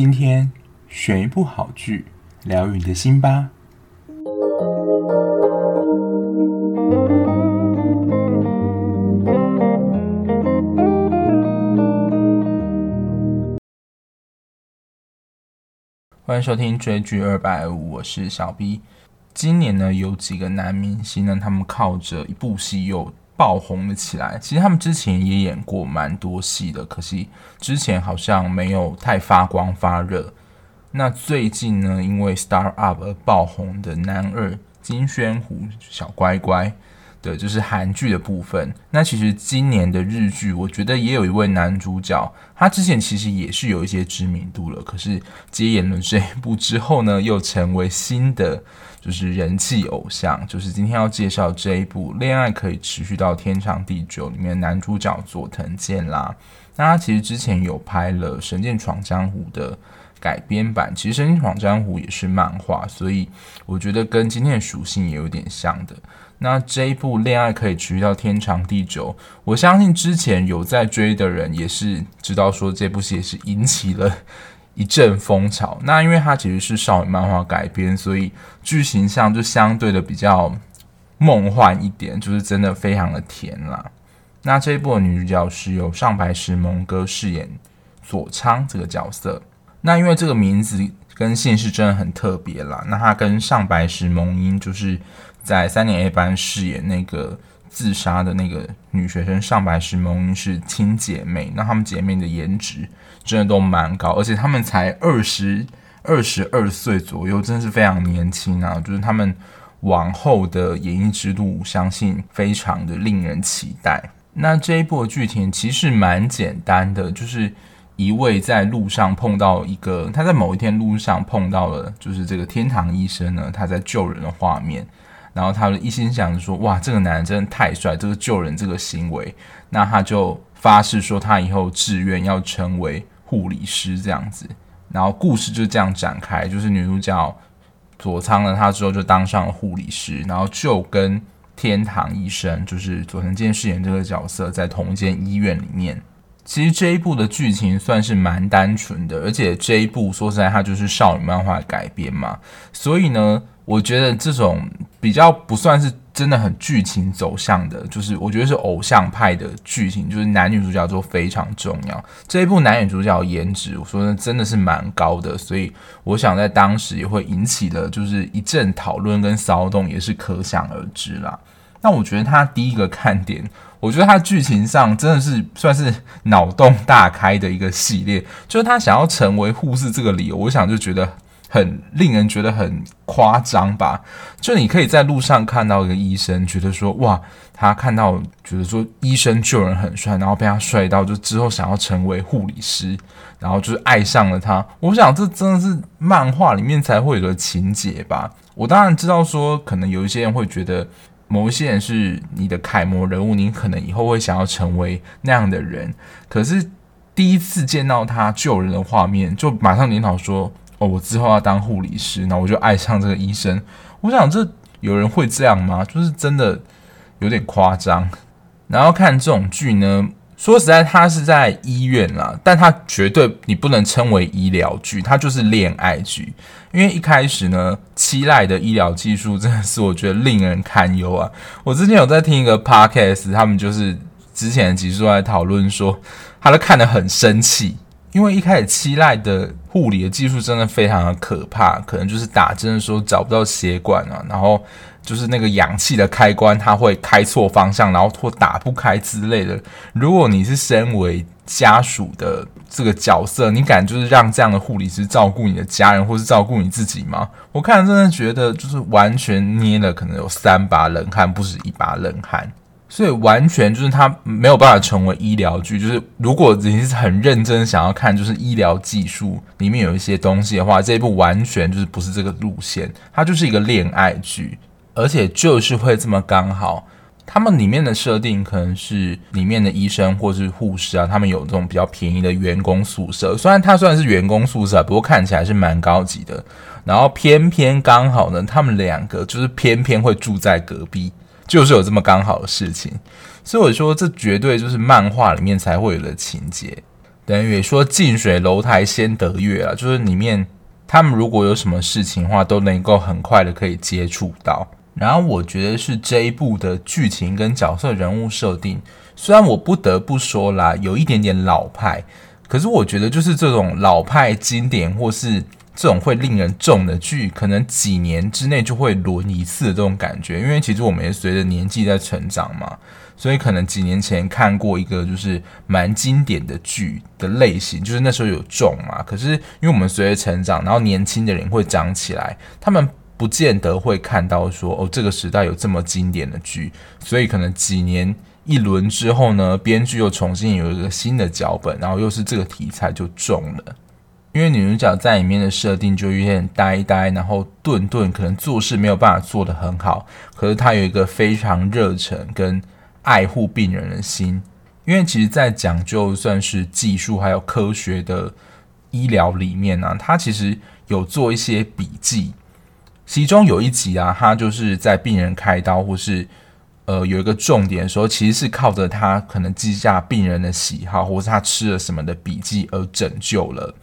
今天选一部好剧，疗愈你的心吧。欢迎收听追剧二百五，我是小 B。今年呢，有几个男明星呢，他们靠着一部戏又爆红了起来。其实他们之前也演过蛮多戏的，可惜之前好像没有太发光发热。那最近呢，因为 Star Up 爆红的男二金宣虎小乖乖。对，就是韩剧的部分。那其实今年的日剧，我觉得也有一位男主角，他之前其实也是有一些知名度了。可是接演了这一部之后呢，又成为新的就是人气偶像。就是今天要介绍这一部《恋爱可以持续到天长地久》里面男主角佐藤健啦。那他其实之前有拍了《神剑闯江湖》的改编版，其实《神剑闯江湖》也是漫画，所以我觉得跟今天的属性也有点像的。那这一部恋爱可以持续到天长地久，我相信之前有在追的人也是知道说这部戏也是引起了一阵风潮。那因为它其实是少女漫画改编，所以剧情上就相对的比较梦幻一点，就是真的非常的甜啦。那这一部的女主角是由上白石萌歌饰演佐仓这个角色。那因为这个名字跟姓氏真的很特别啦，那她跟上白石萌音就是。在三年 A 班饰演那个自杀的那个女学生上白石萌音是亲姐妹，那她们姐妹的颜值真的都蛮高，而且她们才二十二十二岁左右，真的是非常年轻啊！就是她们往后的演艺之路，相信非常的令人期待。那这一部剧情其实蛮简单的，就是一位在路上碰到一个，他在某一天路上碰到了，就是这个天堂医生呢，他在救人的画面。然后他一心想着说：“哇，这个男人真的太帅，这个救人这个行为。”那他就发誓说，他以后志愿要成为护理师这样子。然后故事就这样展开，就是女主角佐仓呢，她之后就当上了护理师，然后就跟天堂医生，就是佐藤健饰演这个角色，在同一间医院里面。其实这一部的剧情算是蛮单纯的，而且这一部说实在，它就是少女漫画改编嘛，所以呢。我觉得这种比较不算是真的很剧情走向的，就是我觉得是偶像派的剧情，就是男女主角都非常重要。这一部男女主角颜值，我说真的是蛮高的，所以我想在当时也会引起了就是一阵讨论跟骚动，也是可想而知啦。那我觉得他第一个看点，我觉得他剧情上真的是算是脑洞大开的一个系列，就是他想要成为护士这个理由，我想就觉得。很令人觉得很夸张吧？就你可以在路上看到一个医生，觉得说哇，他看到觉得说医生救人很帅，然后被他帅到，就之后想要成为护理师，然后就是爱上了他。我想这真的是漫画里面才会有的情节吧？我当然知道说，可能有一些人会觉得某一些人是你的楷模人物，你可能以后会想要成为那样的人。可是第一次见到他救人的画面，就马上领导说。哦，我之后要当护理师，那我就爱上这个医生。我想，这有人会这样吗？就是真的有点夸张。然后看这种剧呢，说实在，他是在医院啦，但他绝对你不能称为医疗剧，他就是恋爱剧。因为一开始呢，期待的医疗技术真的是我觉得令人堪忧啊。我之前有在听一个 podcast，他们就是之前的集数在讨论说，他都看得很生气。因为一开始七濑的护理的技术真的非常的可怕，可能就是打针的时候找不到血管啊，然后就是那个氧气的开关它会开错方向，然后或打不开之类的。如果你是身为家属的这个角色，你敢就是让这样的护理师照顾你的家人，或是照顾你自己吗？我看真的觉得就是完全捏了，可能有三把冷汗，不止一把冷汗。所以完全就是他没有办法成为医疗剧。就是如果你是很认真想要看，就是医疗技术里面有一些东西的话，这一部完全就是不是这个路线。它就是一个恋爱剧，而且就是会这么刚好。他们里面的设定可能是里面的医生或是护士啊，他们有这种比较便宜的员工宿舍。虽然它虽然是员工宿舍，不过看起来是蛮高级的。然后偏偏刚好呢，他们两个就是偏偏会住在隔壁。就是有这么刚好的事情，所以我说这绝对就是漫画里面才会有的情节。等于说近水楼台先得月啊，就是里面他们如果有什么事情的话，都能够很快的可以接触到。然后我觉得是这一部的剧情跟角色人物设定，虽然我不得不说啦，有一点点老派，可是我觉得就是这种老派经典或是这种会令人重的剧，可能几年之内就会轮一次的这种感觉，因为其实我们也随着年纪在成长嘛。所以可能几年前看过一个就是蛮经典的剧的类型，就是那时候有重嘛。可是因为我们随着成长，然后年轻的人会长起来，他们不见得会看到说哦，这个时代有这么经典的剧。所以可能几年一轮之后呢，编剧又重新有一个新的脚本，然后又是这个题材就重了。因为女主角在里面的设定就有点呆呆，然后顿顿，可能做事没有办法做得很好。可是她有一个非常热忱跟。爱护病人的心，因为其实，在讲就算是技术还有科学的医疗里面呢、啊，他其实有做一些笔记。其中有一集啊，他就是在病人开刀或是呃有一个重点的时候，其实是靠着他可能记下病人的喜好，或是他吃了什么的笔记而拯救了，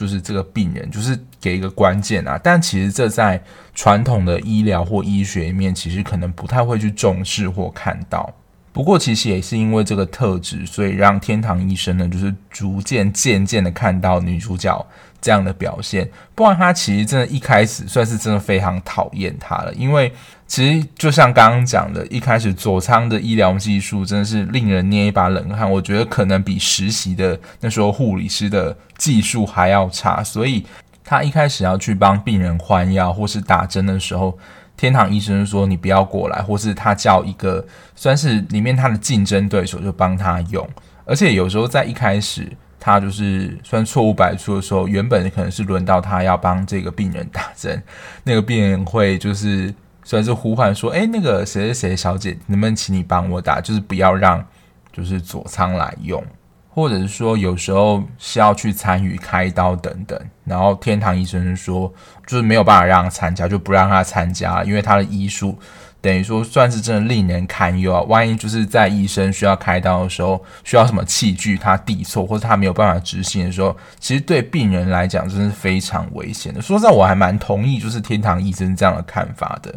就是这个病人，就是给一个关键啊。但其实这在传统的医疗或医学里面，其实可能不太会去重视或看到。不过，其实也是因为这个特质，所以让天堂医生呢，就是逐渐、渐渐的看到女主角这样的表现。不然，他其实真的一开始算是真的非常讨厌他了，因为其实就像刚刚讲的，一开始佐仓的医疗技术真的是令人捏一把冷汗。我觉得可能比实习的那时候护理师的技术还要差，所以他一开始要去帮病人换药或是打针的时候。天堂医生说：“你不要过来，或是他叫一个算是里面他的竞争对手就帮他用。而且有时候在一开始他就是算错误百出的时候，原本可能是轮到他要帮这个病人打针，那个病人会就是算是呼唤说：‘哎，那个谁谁谁小姐，能不能请你帮我打？就是不要让就是佐仓来用。’”或者是说，有时候是要去参与开刀等等，然后天堂医生说，就是没有办法让他参加，就不让他参加，因为他的医术等于说算是真的令人堪忧啊。万一就是在医生需要开刀的时候，需要什么器具他递错，或者他没有办法执行的时候，其实对病人来讲真是非常危险的。说实在，我还蛮同意就是天堂医生这样的看法的。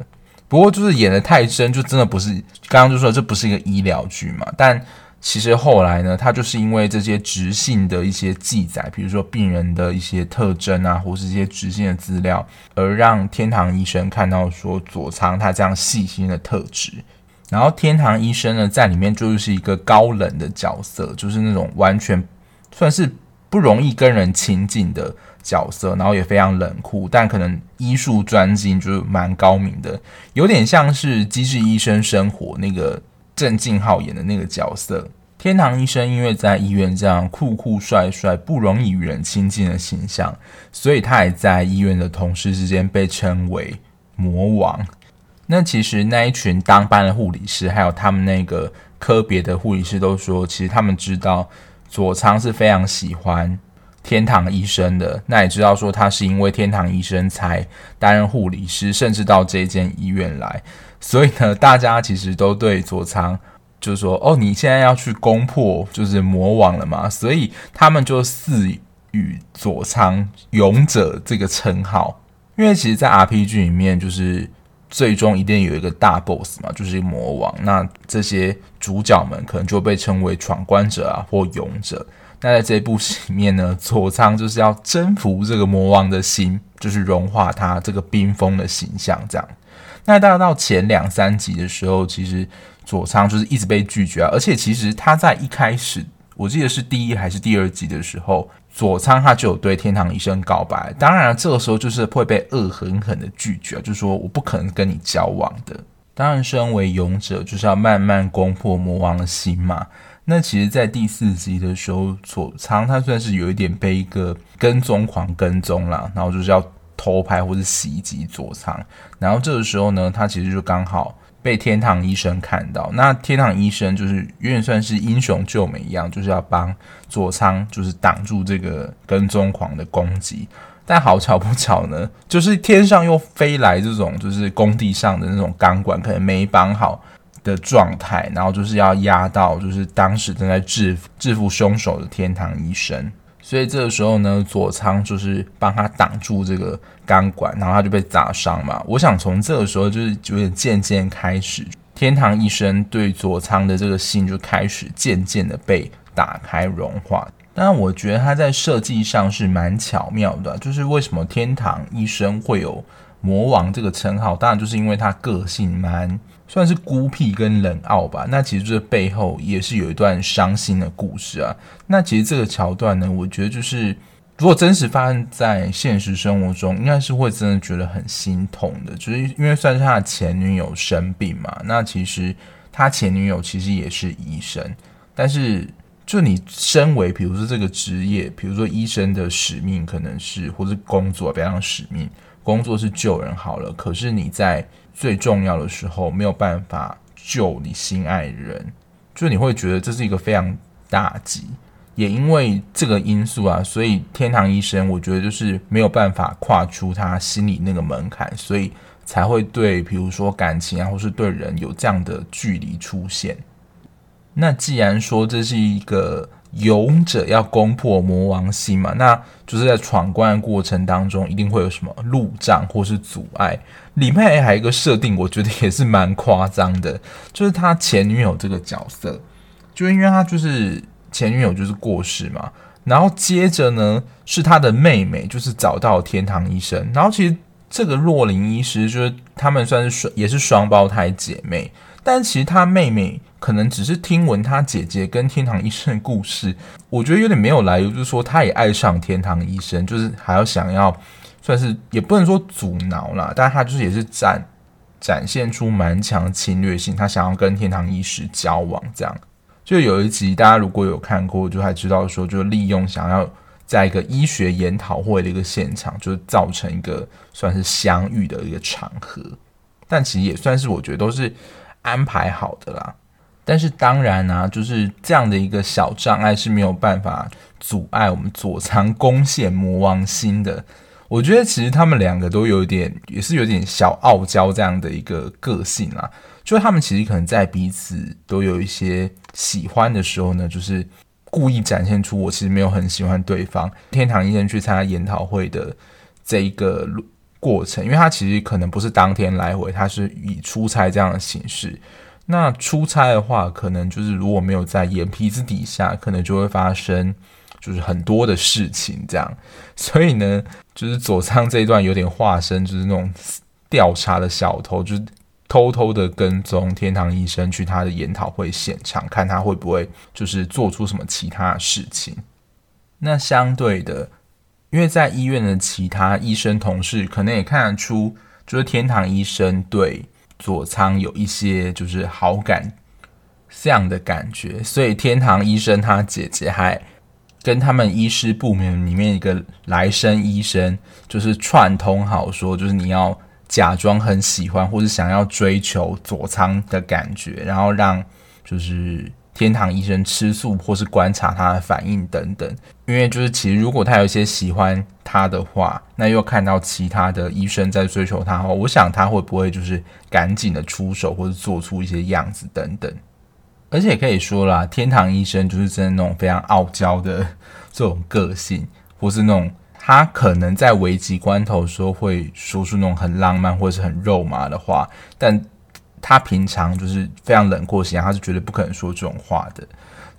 不过就是演的太真，就真的不是刚刚就说这不是一个医疗剧嘛，但。其实后来呢，他就是因为这些直性的一些记载，比如说病人的一些特征啊，或是一些直性的资料，而让天堂医生看到说佐仓他这样细心的特质。然后天堂医生呢，在里面就是一个高冷的角色，就是那种完全算是不容易跟人亲近的角色，然后也非常冷酷，但可能医术专精，就是蛮高明的，有点像是《机智医生生活》那个。郑敬浩演的那个角色，天堂医生，因为在医院这样酷酷帅帅、不容易与人亲近的形象，所以他也在医院的同事之间被称为魔王。那其实那一群当班的护理师，还有他们那个科别的护理师都说，其实他们知道佐仓是非常喜欢天堂医生的。那也知道说他是因为天堂医生才担任护理师，甚至到这间医院来。所以呢，大家其实都对佐仓就是说，哦，你现在要去攻破就是魔王了嘛，所以他们就赐予佐仓勇者这个称号。因为其实，在 RPG 里面，就是最终一定有一个大 boss 嘛，就是魔王。那这些主角们可能就被称为闯关者啊，或勇者。那在这部戏里面呢，佐仓就是要征服这个魔王的心，就是融化他这个冰封的形象，这样。那大概到前两三集的时候，其实佐仓就是一直被拒绝啊，而且其实他在一开始，我记得是第一还是第二集的时候，佐仓他就有对天堂医生告白。当然，这个时候就是会被恶狠狠的拒绝，就是说我不可能跟你交往的。当然，身为勇者，就是要慢慢攻破魔王的心嘛。那其实，在第四集的时候，佐仓他算是有一点被一个跟踪狂跟踪了，然后就是要。偷拍或是袭击佐仓，然后这个时候呢，他其实就刚好被天堂医生看到。那天堂医生就是有点算是英雄救美一样，就是要帮佐仓就是挡住这个跟踪狂的攻击。但好巧不巧呢，就是天上又飞来这种就是工地上的那种钢管，可能没绑好，的状态，然后就是要压到就是当时正在制服制服凶手的天堂医生。所以这个时候呢，佐仓就是帮他挡住这个钢管，然后他就被砸伤嘛。我想从这个时候就是有点渐渐开始，天堂医生对佐仓的这个心就开始渐渐的被打开融化。但，我觉得他在设计上是蛮巧妙的，就是为什么天堂医生会有魔王这个称号？当然就是因为他个性蛮算是孤僻跟冷傲吧。那其实这背后也是有一段伤心的故事啊。那其实这个桥段呢，我觉得就是如果真实发生在现实生活中，应该是会真的觉得很心痛的。就是因为算是他的前女友生病嘛，那其实他前女友其实也是医生，但是。就你身为，比如说这个职业，比如说医生的使命可能是，或是工作，比方使命，工作是救人好了。可是你在最重要的时候没有办法救你心爱的人，就你会觉得这是一个非常大击。也因为这个因素啊，所以天堂医生我觉得就是没有办法跨出他心里那个门槛，所以才会对，比如说感情啊，或是对人有这样的距离出现。那既然说这是一个勇者要攻破魔王心嘛，那就是在闯关的过程当中，一定会有什么路障或是阻碍。里面还有一个设定，我觉得也是蛮夸张的，就是他前女友这个角色，就因为他就是前女友就是过世嘛，然后接着呢是他的妹妹，就是找到天堂医生，然后其实这个若林医师就是他们算是双也是双胞胎姐妹，但其实他妹妹。可能只是听闻他姐姐跟天堂医生的故事，我觉得有点没有来由，就是说他也爱上天堂医生，就是还要想要算是也不能说阻挠啦，但他就是也是展展现出蛮强侵略性，他想要跟天堂医师交往，这样就有一集大家如果有看过，就还知道说，就利用想要在一个医学研讨会的一个现场，就造成一个算是相遇的一个场合，但其实也算是我觉得都是安排好的啦。但是当然啊，就是这样的一个小障碍是没有办法阻碍我们佐仓攻陷魔王星的。我觉得其实他们两个都有点，也是有点小傲娇这样的一个个性啦。就他们其实可能在彼此都有一些喜欢的时候呢，就是故意展现出我其实没有很喜欢对方。天堂医生去参加研讨会的这一个过程，因为他其实可能不是当天来回，他是以出差这样的形式。那出差的话，可能就是如果没有在眼皮子底下，可能就会发生就是很多的事情这样。所以呢，就是佐仓这一段有点化身，就是那种调查的小偷，就是偷偷的跟踪天堂医生去他的研讨会现场，看他会不会就是做出什么其他事情。那相对的，因为在医院的其他医生同事可能也看得出，就是天堂医生对。佐仓有一些就是好感这样的感觉，所以天堂医生他姐姐还跟他们医师部门里面一个来生医生，就是串通好说，就是你要假装很喜欢或者想要追求佐仓的感觉，然后让就是。天堂医生吃素，或是观察他的反应等等，因为就是其实如果他有一些喜欢他的话，那又看到其他的医生在追求他的话，我想他会不会就是赶紧的出手，或者做出一些样子等等。而且可以说啦，天堂医生就是真的那种非常傲娇的这种个性，或是那种他可能在危急关头时候会说出那种很浪漫或是很肉麻的话，但。他平常就是非常冷酷型，他是绝对不可能说这种话的。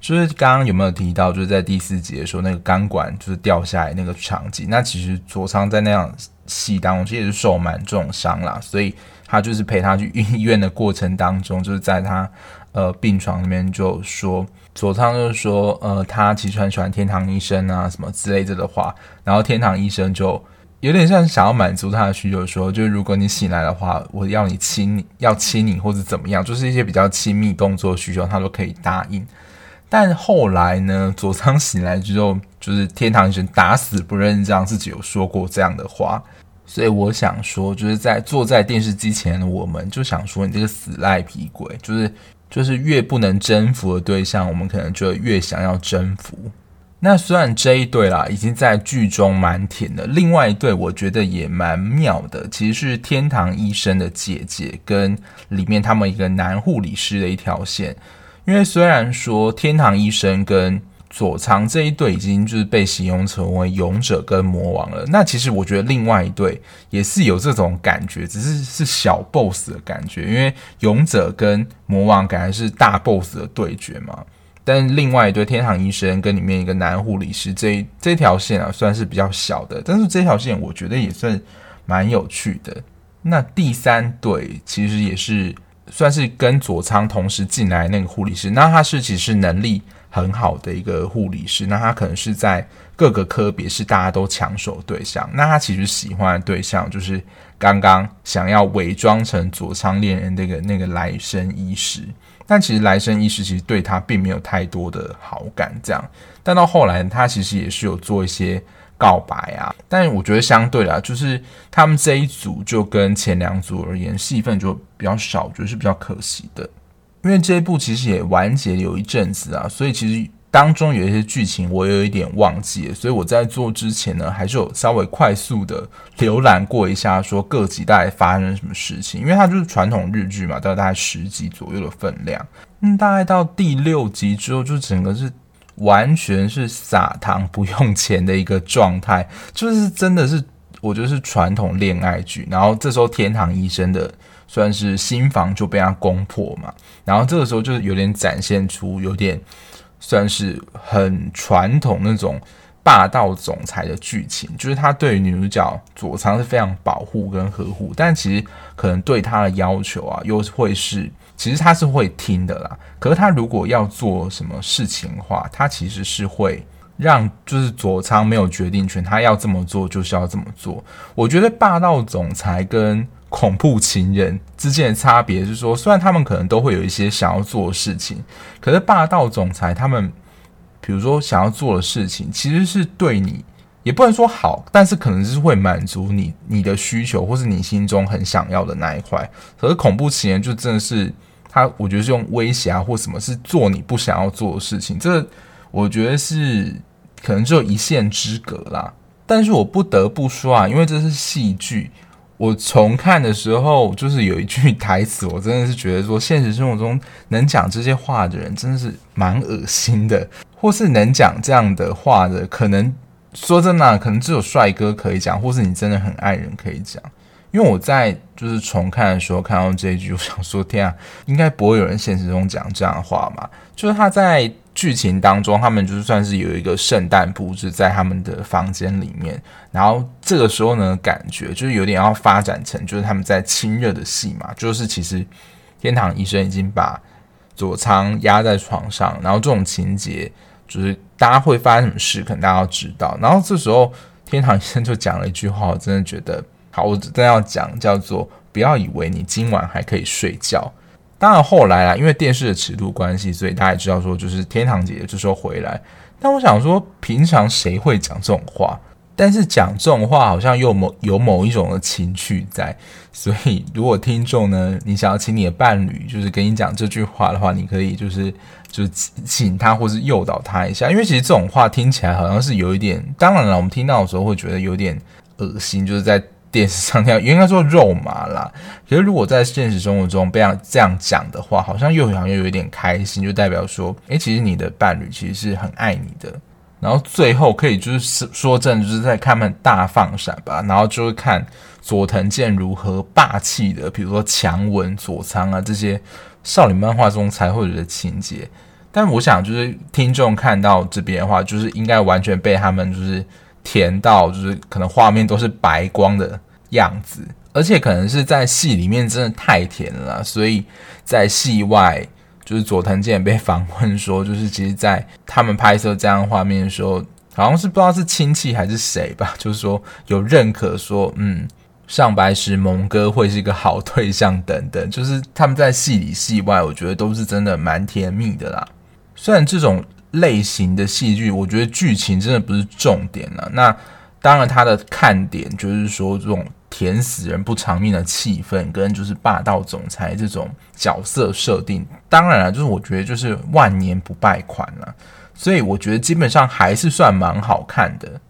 就是刚刚有没有提到，就是在第四集的时候，那个钢管就是掉下来那个场景。那其实佐仓在那样戏当中，其实也是受蛮重伤啦，所以他就是陪他去医院的过程当中，就是在他呃病床那边就说，佐仓就是说，呃，他其实很喜欢天堂医生啊什么之类的的话，然后天堂医生就。有点像想要满足他的需求，说就是如果你醒来的话，我要你亲你，要亲你或者怎么样，就是一些比较亲密动作需求，他都可以答应。但后来呢，佐仓醒来之后，就是天堂医生打死不认，账自己有说过这样的话。所以我想说，就是在坐在电视机前的我们，就想说你这个死赖皮鬼，就是就是越不能征服的对象，我们可能就越想要征服。那虽然这一对啦已经在剧中蛮甜的，另外一对我觉得也蛮妙的，其实是天堂医生的姐姐跟里面他们一个男护理师的一条线。因为虽然说天堂医生跟佐仓这一对已经就是被形容成为勇者跟魔王了，那其实我觉得另外一对也是有这种感觉，只是是小 boss 的感觉，因为勇者跟魔王感觉是大 boss 的对决嘛。但另外一对天堂医生跟里面一个男护理师这这条线啊，算是比较小的，但是这条线我觉得也算蛮有趣的。那第三对其实也是算是跟佐仓同时进来那个护理师，那他是其实能力很好的一个护理师，那他可能是在各个科别是大家都抢手对象，那他其实喜欢的对象就是刚刚想要伪装成佐仓恋人那个那个来生医师。但其实来生医师其实对他并没有太多的好感，这样。但到后来，他其实也是有做一些告白啊。但我觉得相对啊，就是他们这一组就跟前两组而言，戏份就比较少，我觉得是比较可惜的。因为这一部其实也完结有一阵子啊，所以其实。当中有一些剧情我有一点忘记了，所以我在做之前呢，还是有稍微快速的浏览过一下，说各集大概发生什么事情。因为它就是传统日剧嘛，大概大概十集左右的分量。嗯，大概到第六集之后，就整个是完全是撒糖不用钱的一个状态，就是真的是我觉得是传统恋爱剧。然后这时候天堂医生的算是心防就被他攻破嘛，然后这个时候就是有点展现出有点。算是很传统那种霸道总裁的剧情，就是他对女主角佐仓是非常保护跟呵护，但其实可能对他的要求啊，又会是其实他是会听的啦。可是他如果要做什么事情的话，他其实是会让就是佐仓没有决定权，他要这么做就是要这么做。我觉得霸道总裁跟恐怖情人之间的差别是说，虽然他们可能都会有一些想要做的事情，可是霸道总裁他们，比如说想要做的事情，其实是对你也不能说好，但是可能是会满足你你的需求，或是你心中很想要的那一块。可是恐怖情人就真的是他，我觉得是用威胁啊或什么，是做你不想要做的事情。这我觉得是可能只有一线之隔啦。但是我不得不说啊，因为这是戏剧。我重看的时候，就是有一句台词，我真的是觉得说，现实生活中能讲这些话的人真的是蛮恶心的，或是能讲这样的话的，可能说真的，可能只有帅哥可以讲，或是你真的很爱人可以讲。因为我在就是重看的时候看到这一句，我想说，天啊，应该不会有人现实中讲这样的话嘛？就是他在。剧情当中，他们就算是有一个圣诞布置在他们的房间里面，然后这个时候呢，感觉就是有点要发展成就是他们在亲热的戏嘛，就是其实天堂医生已经把佐仓压在床上，然后这种情节就是大家会发生什么事，可能大家要知道。然后这时候天堂医生就讲了一句话，我真的觉得好，我真要讲，叫做不要以为你今晚还可以睡觉。当然后来啊，因为电视的尺度关系，所以大家也知道说，就是天堂姐姐这时候回来。但我想说，平常谁会讲这种话？但是讲这种话，好像又某有某一种的情趣在。所以，如果听众呢，你想要请你的伴侣就是跟你讲这句话的话，你可以就是就是请他，或是诱导他一下。因为其实这种话听起来好像是有一点，当然了，我们听到的时候会觉得有点恶心，就是在。电视上这样应该说肉麻啦，其实如果在现实生活中被这样讲的话，好像又好像又有一点开心，就代表说，诶，其实你的伴侣其实是很爱你的。然后最后可以就是说真的，就是在看他们大放闪吧，然后就是看佐藤健如何霸气的，比如说强吻佐仓啊这些少女漫画中才会有的情节。但我想就是听众看到这边的话，就是应该完全被他们就是。甜到就是可能画面都是白光的样子，而且可能是在戏里面真的太甜了，所以在戏外就是佐藤健被访问说，就是其实，在他们拍摄这样画面的时候，好像是不知道是亲戚还是谁吧，就是说有认可说，嗯，上白石萌歌会是一个好对象等等，就是他们在戏里戏外，我觉得都是真的蛮甜蜜的啦。虽然这种。类型的戏剧，我觉得剧情真的不是重点了。那当然，它的看点就是说这种甜死人不偿命的气氛，跟就是霸道总裁这种角色设定。当然了，就是我觉得就是万年不败款了。所以我觉得基本上还是算蛮好看的。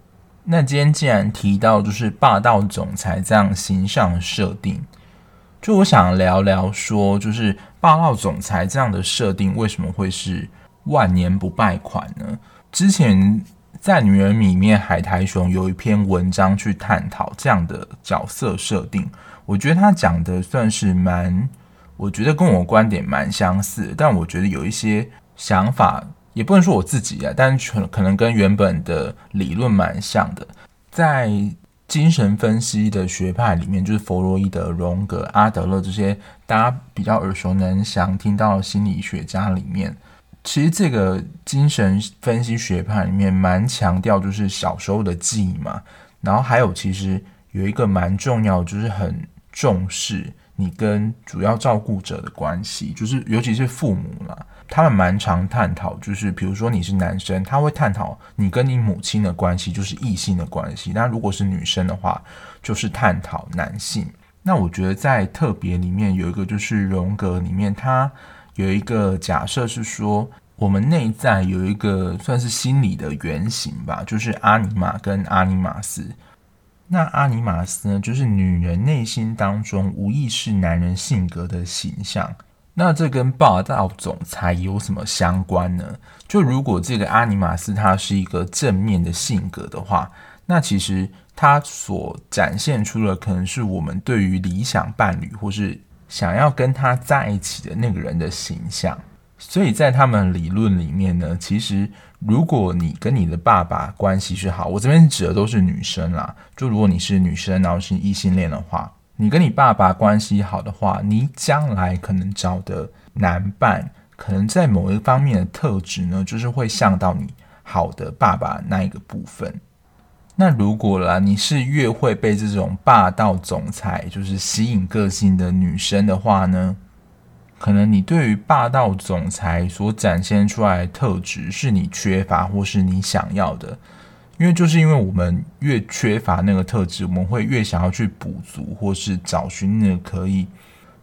那今天既然提到就是霸道总裁这样形象设定，就我想聊聊说，就是霸道总裁这样的设定为什么会是万年不败款呢？之前在《女人》里面，海苔熊有一篇文章去探讨这样的角色设定，我觉得他讲的算是蛮，我觉得跟我观点蛮相似，但我觉得有一些想法。也不能说我自己啊，但可可能跟原本的理论蛮像的。在精神分析的学派里面，就是弗洛伊德、荣格、阿德勒这些大家比较耳熟能详听到的心理学家里面，其实这个精神分析学派里面蛮强调就是小时候的记忆嘛。然后还有其实有一个蛮重要，就是很重视你跟主要照顾者的关系，就是尤其是父母啦。他们蛮常探讨，就是比如说你是男生，他会探讨你跟你母亲的关系，就是异性的关系；那如果是女生的话，就是探讨男性。那我觉得在特别里面有一个，就是荣格里面，他有一个假设是说，我们内在有一个算是心理的原型吧，就是阿尼玛跟阿尼玛斯。那阿尼玛斯呢，就是女人内心当中无意识男人性格的形象。那这跟霸道总裁有什么相关呢？就如果这个阿尼玛斯他是一个正面的性格的话，那其实他所展现出的可能是我们对于理想伴侣或是想要跟他在一起的那个人的形象。所以在他们理论里面呢，其实如果你跟你的爸爸关系是好，我这边指的都是女生啦。就如果你是女生，然后是异性恋的话。你跟你爸爸关系好的话，你将来可能找的男伴，可能在某一方面的特质呢，就是会像到你好的爸爸那一个部分。那如果啦，你是越会被这种霸道总裁就是吸引个性的女生的话呢，可能你对于霸道总裁所展现出来的特质是你缺乏或是你想要的。因为就是因为我们越缺乏那个特质，我们会越想要去补足，或是找寻那个可以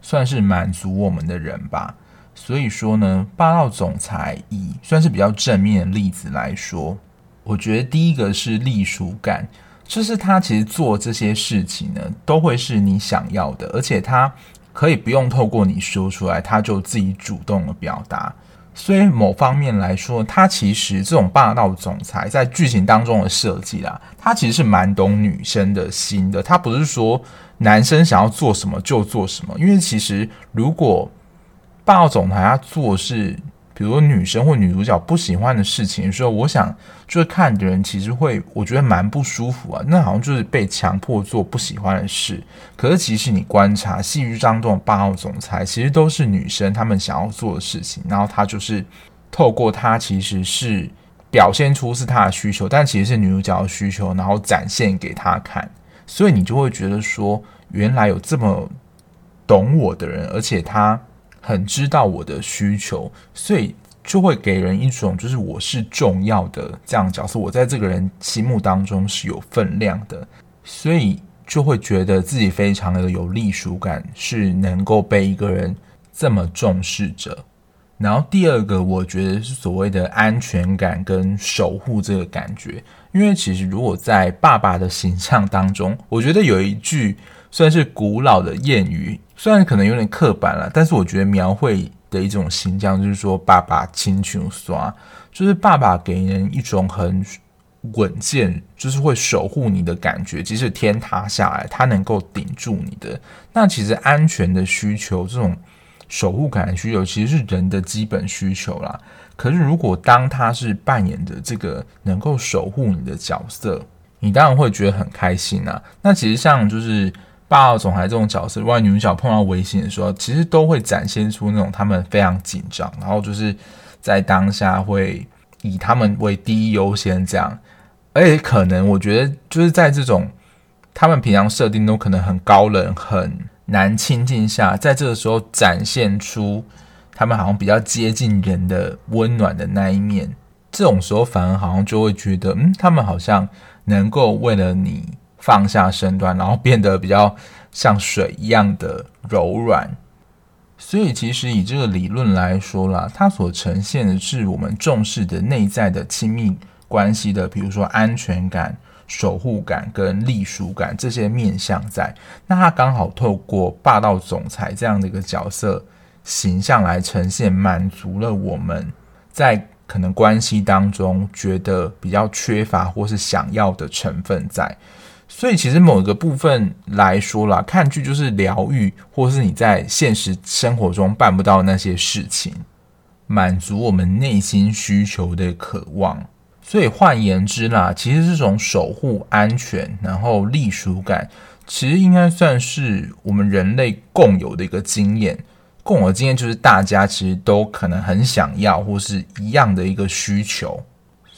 算是满足我们的人吧。所以说呢，霸道总裁以算是比较正面的例子来说，我觉得第一个是隶属感，就是他其实做这些事情呢，都会是你想要的，而且他可以不用透过你说出来，他就自己主动的表达。所以某方面来说，他其实这种霸道总裁在剧情当中的设计啦，他其实是蛮懂女生的心的。他不是说男生想要做什么就做什么，因为其实如果霸道总裁他做事。比如女生或女主角不喜欢的事情的时候，我想就是看的人其实会，我觉得蛮不舒服啊。那好像就是被强迫做不喜欢的事。可是其实你观察戏剧当中的霸道总裁，其实都是女生她们想要做的事情，然后他就是透过他其实是表现出是他的需求，但其实是女主角的需求，然后展现给他看。所以你就会觉得说，原来有这么懂我的人，而且他。很知道我的需求，所以就会给人一种就是我是重要的这样角色，我在这个人心目当中是有分量的，所以就会觉得自己非常的有隶属感，是能够被一个人这么重视着。然后第二个，我觉得是所谓的安全感跟守护这个感觉，因为其实如果在爸爸的形象当中，我觉得有一句虽然是古老的谚语。虽然可能有点刻板了，但是我觉得描绘的一种形象就是说，爸爸亲像山，就是爸爸给人一种很稳健，就是会守护你的感觉，即使天塌下来，他能够顶住你的。那其实安全的需求，这种守护感的需求，其实是人的基本需求啦。可是如果当他是扮演的这个能够守护你的角色，你当然会觉得很开心啊。那其实像就是。霸道总裁这种角色，万一女主角碰到危险的时候，其实都会展现出那种他们非常紧张，然后就是在当下会以他们为第一优先这样。而且可能我觉得就是在这种他们平常设定都可能很高冷、很难亲近下，在这个时候展现出他们好像比较接近人的温暖的那一面，这种时候反而好像就会觉得，嗯，他们好像能够为了你。放下身段，然后变得比较像水一样的柔软。所以其实以这个理论来说啦，它所呈现的是我们重视的内在的亲密关系的，比如说安全感、守护感跟隶属感这些面向在。那它刚好透过霸道总裁这样的一个角色形象来呈现，满足了我们在可能关系当中觉得比较缺乏或是想要的成分在。所以其实某一个部分来说啦，看剧就是疗愈，或是你在现实生活中办不到那些事情，满足我们内心需求的渴望。所以换言之啦，其实这种守护、安全，然后隶属感，其实应该算是我们人类共有的一个经验。共有的经验就是大家其实都可能很想要，或是一样的一个需求。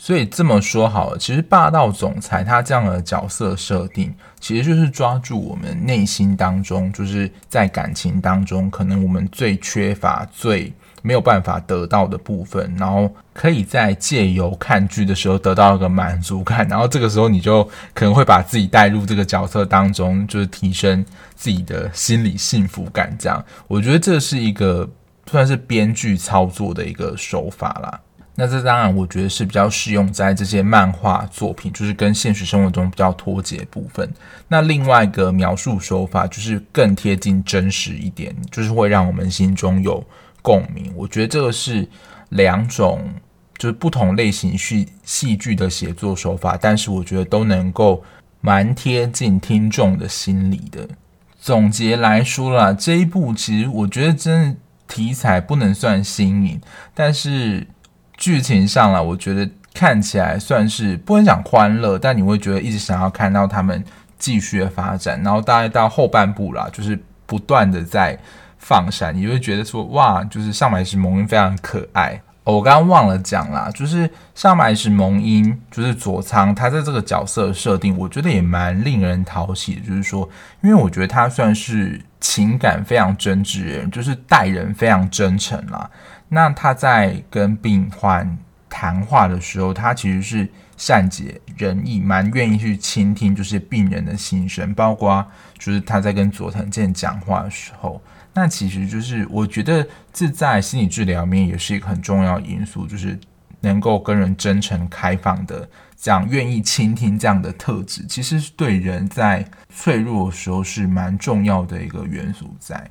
所以这么说好了，其实霸道总裁他这样的角色设定，其实就是抓住我们内心当中，就是在感情当中，可能我们最缺乏、最没有办法得到的部分，然后可以在借由看剧的时候得到一个满足感，然后这个时候你就可能会把自己带入这个角色当中，就是提升自己的心理幸福感。这样，我觉得这是一个算是编剧操作的一个手法啦。那这当然，我觉得是比较适用在这些漫画作品，就是跟现实生活中比较脱节部分。那另外一个描述手法就是更贴近真实一点，就是会让我们心中有共鸣。我觉得这个是两种就是不同类型戏戏剧的写作手法，但是我觉得都能够蛮贴近听众的心理的。总结来说啦，这一部其实我觉得真的题材不能算新颖，但是。剧情上了，我觉得看起来算是不能讲欢乐，但你会觉得一直想要看到他们继续的发展，然后大概到后半部啦，就是不断的在放闪，你就会觉得说哇，就是上白石萌音非常可爱。我刚刚忘了讲啦，就是上白石萌音，就是佐仓，他在这个角色设定，我觉得也蛮令人讨喜的，就是说，因为我觉得他算是情感非常真挚人，就是待人非常真诚啦。那他在跟病患谈话的时候，他其实是善解人意，蛮愿意去倾听，就是病人的心声，包括就是他在跟佐藤健讲话的时候，那其实就是我觉得这在心理治疗面也是一个很重要因素，就是能够跟人真诚开放的这样愿意倾听这样的特质，其实是对人在脆弱的时候是蛮重要的一个元素在。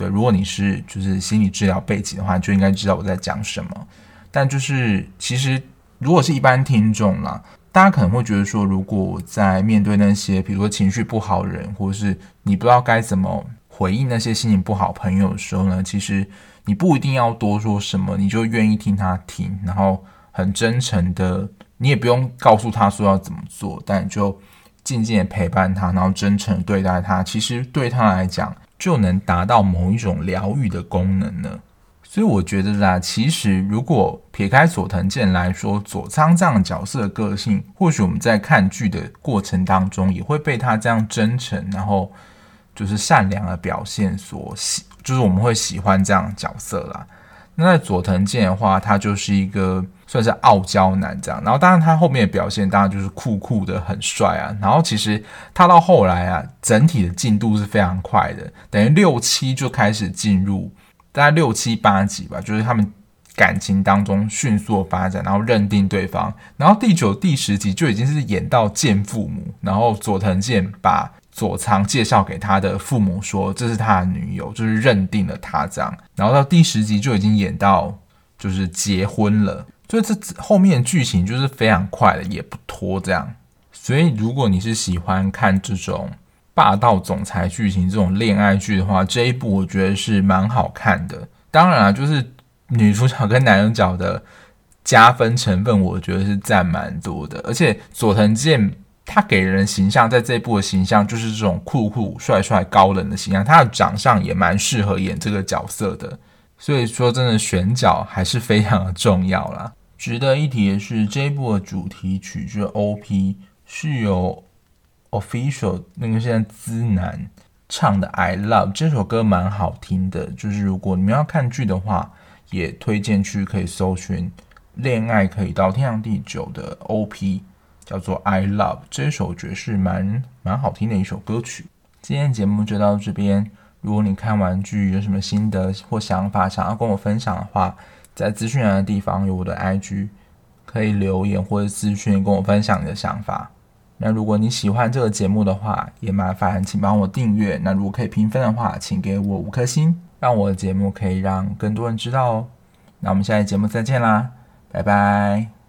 对，如果你是就是心理治疗背景的话，就应该知道我在讲什么。但就是其实，如果是一般听众啦，大家可能会觉得说，如果在面对那些比如说情绪不好人，或者是你不知道该怎么回应那些心情不好朋友的时候呢，其实你不一定要多说什么，你就愿意听他听，然后很真诚的，你也不用告诉他说要怎么做，但你就静静的陪伴他，然后真诚对待他，其实对他来讲。就能达到某一种疗愈的功能呢？所以我觉得啦，其实如果撇开佐藤健来说，佐仓这样角色的个性，或许我们在看剧的过程当中，也会被他这样真诚，然后就是善良的表现所喜，就是我们会喜欢这样角色啦。那在佐藤健的话，他就是一个算是傲娇男这样，然后当然他后面的表现当然就是酷酷的很帅啊。然后其实他到后来啊，整体的进度是非常快的，等于六七就开始进入，大概六七八集吧，就是他们感情当中迅速发展，然后认定对方，然后第九、第十集就已经是演到见父母，然后佐藤健把。佐仓介绍给他的父母说，这是他的女友，就是认定了他这样。然后到第十集就已经演到就是结婚了，所以这后面剧情就是非常快的，也不拖这样。所以如果你是喜欢看这种霸道总裁剧情、这种恋爱剧的话，这一部我觉得是蛮好看的。当然啊，就是女主角跟男主角的加分成分，我觉得是占蛮多的。而且佐藤健。他给人形象，在这一部的形象就是这种酷酷、帅帅、高冷的形象。他的长相也蛮适合演这个角色的，所以说真的选角还是非常的重要啦。值得一提的是，这一部的主题曲就是 OP 是由 Official 那个现在资男唱的《I Love》这首歌蛮好听的，就是如果你们要看剧的话，也推荐去可以搜寻《恋爱可以到天长地久》的 OP。叫做《I Love》这首爵士蛮蛮好听的一首歌曲。今天节目就到这边。如果你看完剧有什么心得或想法，想要跟我分享的话，在资讯栏的地方有我的 IG，可以留言或者资讯跟我分享你的想法。那如果你喜欢这个节目的话，也麻烦请帮我订阅。那如果可以评分的话，请给我五颗星，让我的节目可以让更多人知道哦。那我们下期节目再见啦，拜拜。